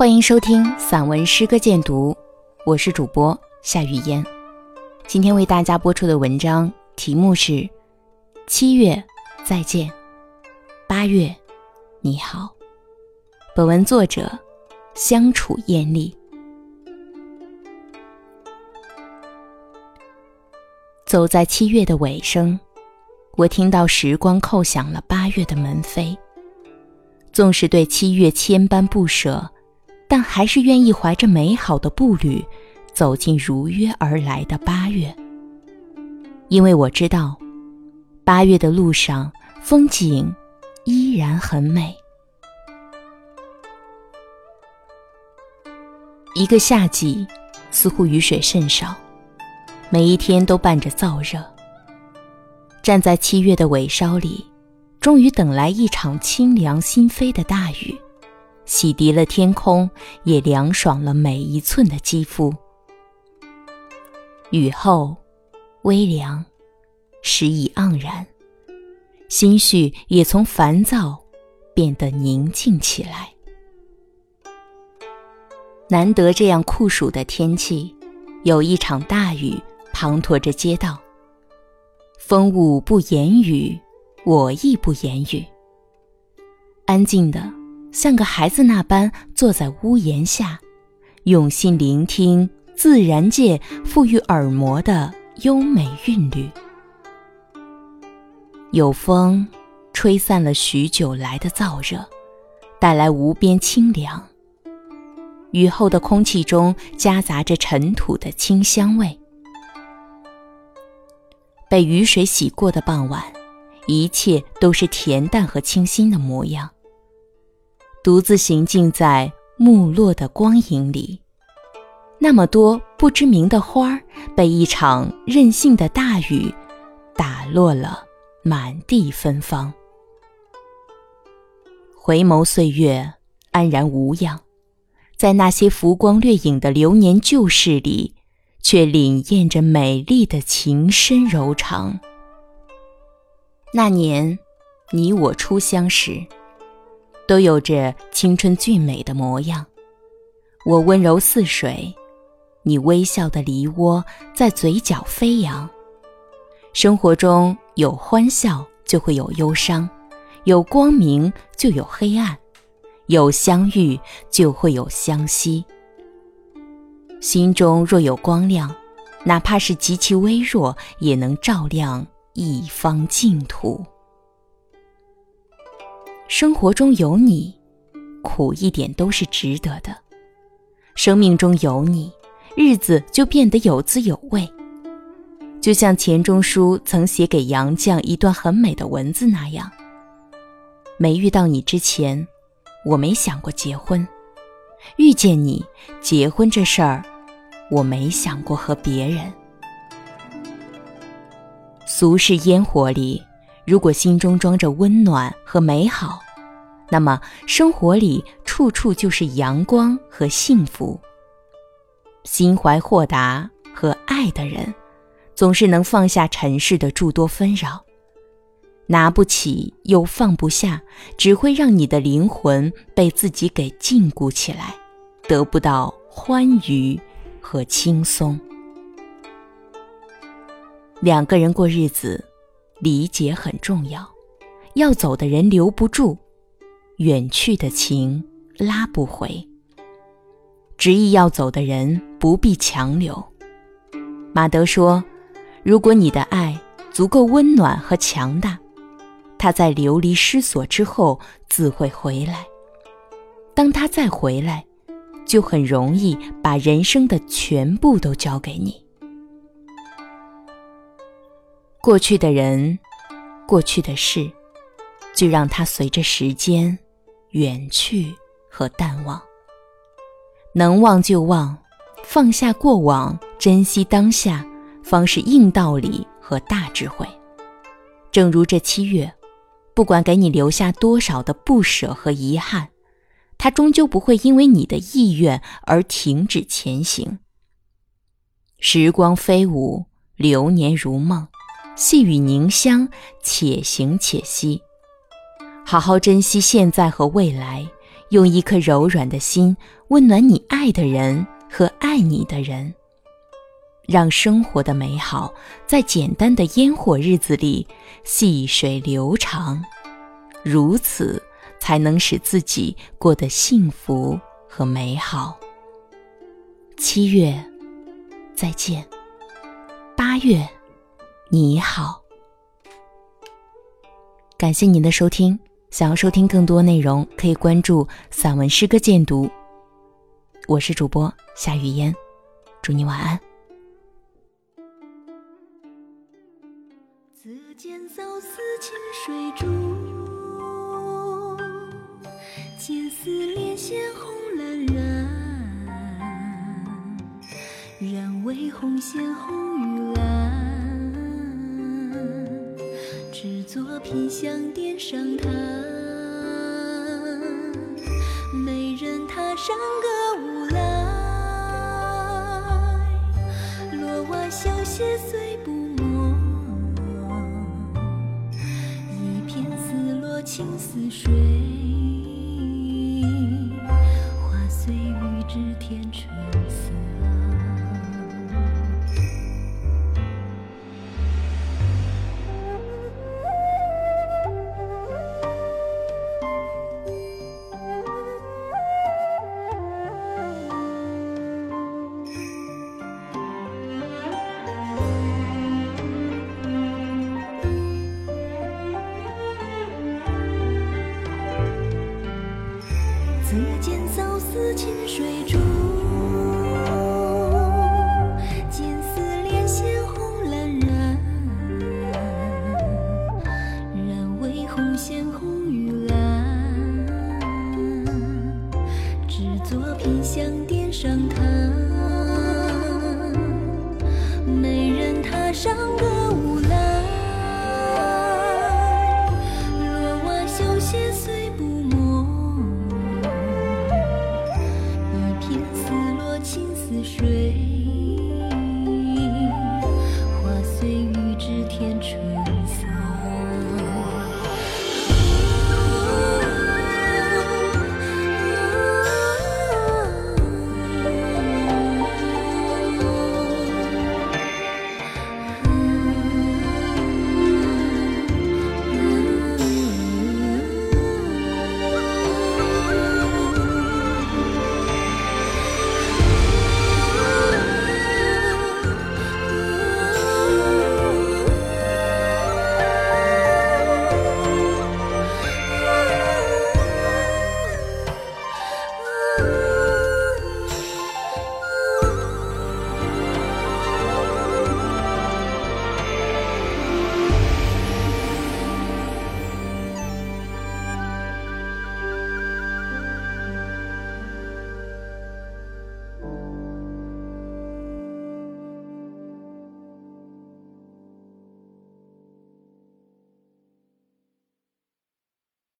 欢迎收听散文诗歌鉴读，我是主播夏雨嫣。今天为大家播出的文章题目是《七月再见，八月你好》。本文作者相处艳丽。走在七月的尾声，我听到时光叩响了八月的门扉。纵使对七月千般不舍。但还是愿意怀着美好的步履，走进如约而来的八月。因为我知道，八月的路上风景依然很美。一个夏季，似乎雨水甚少，每一天都伴着燥热。站在七月的尾梢里，终于等来一场清凉心扉的大雨。洗涤了天空，也凉爽了每一寸的肌肤。雨后，微凉，时已盎然，心绪也从烦躁变得宁静起来。难得这样酷暑的天气，有一场大雨滂沱着街道。风物不言语，我亦不言语，安静的。像个孩子那般坐在屋檐下，用心聆听自然界赋予耳膜的优美韵律。有风，吹散了许久来的燥热，带来无边清凉。雨后的空气中夹杂着尘土的清香味。被雨水洗过的傍晚，一切都是恬淡和清新的模样。独自行进在暮落的光影里，那么多不知名的花儿被一场任性的大雨打落了，满地芬芳。回眸岁月，安然无恙，在那些浮光掠影的流年旧事里，却凛艳着美丽的情深柔长。那年，你我初相识。都有着青春俊美的模样，我温柔似水，你微笑的梨涡在嘴角飞扬。生活中有欢笑，就会有忧伤；有光明，就有黑暗；有相遇，就会有相惜。心中若有光亮，哪怕是极其微弱，也能照亮一方净土。生活中有你，苦一点都是值得的；生命中有你，日子就变得有滋有味。就像钱钟书曾写给杨绛一段很美的文字那样：没遇到你之前，我没想过结婚；遇见你，结婚这事儿，我没想过和别人。俗世烟火里。如果心中装着温暖和美好，那么生活里处处就是阳光和幸福。心怀豁达和爱的人，总是能放下尘世的诸多纷扰。拿不起又放不下，只会让你的灵魂被自己给禁锢起来，得不到欢愉和轻松。两个人过日子。理解很重要，要走的人留不住，远去的情拉不回。执意要走的人不必强留。马德说：“如果你的爱足够温暖和强大，他在流离失所之后自会回来。当他再回来，就很容易把人生的全部都交给你。”过去的人，过去的事，就让它随着时间远去和淡忘。能忘就忘，放下过往，珍惜当下，方是硬道理和大智慧。正如这七月，不管给你留下多少的不舍和遗憾，它终究不会因为你的意愿而停止前行。时光飞舞，流年如梦。细雨凝香，且行且惜，好好珍惜现在和未来，用一颗柔软的心温暖你爱的人和爱你的人，让生活的美好在简单的烟火日子里细水流长，如此才能使自己过得幸福和美好。七月，再见。八月，你好。感谢您的收听。想要收听更多内容，可以关注散文诗歌鉴读。我是主播夏雨嫣，祝你晚安。自见早思清水珠，见思恋鲜红蓝染，染为红线红品香点上它。水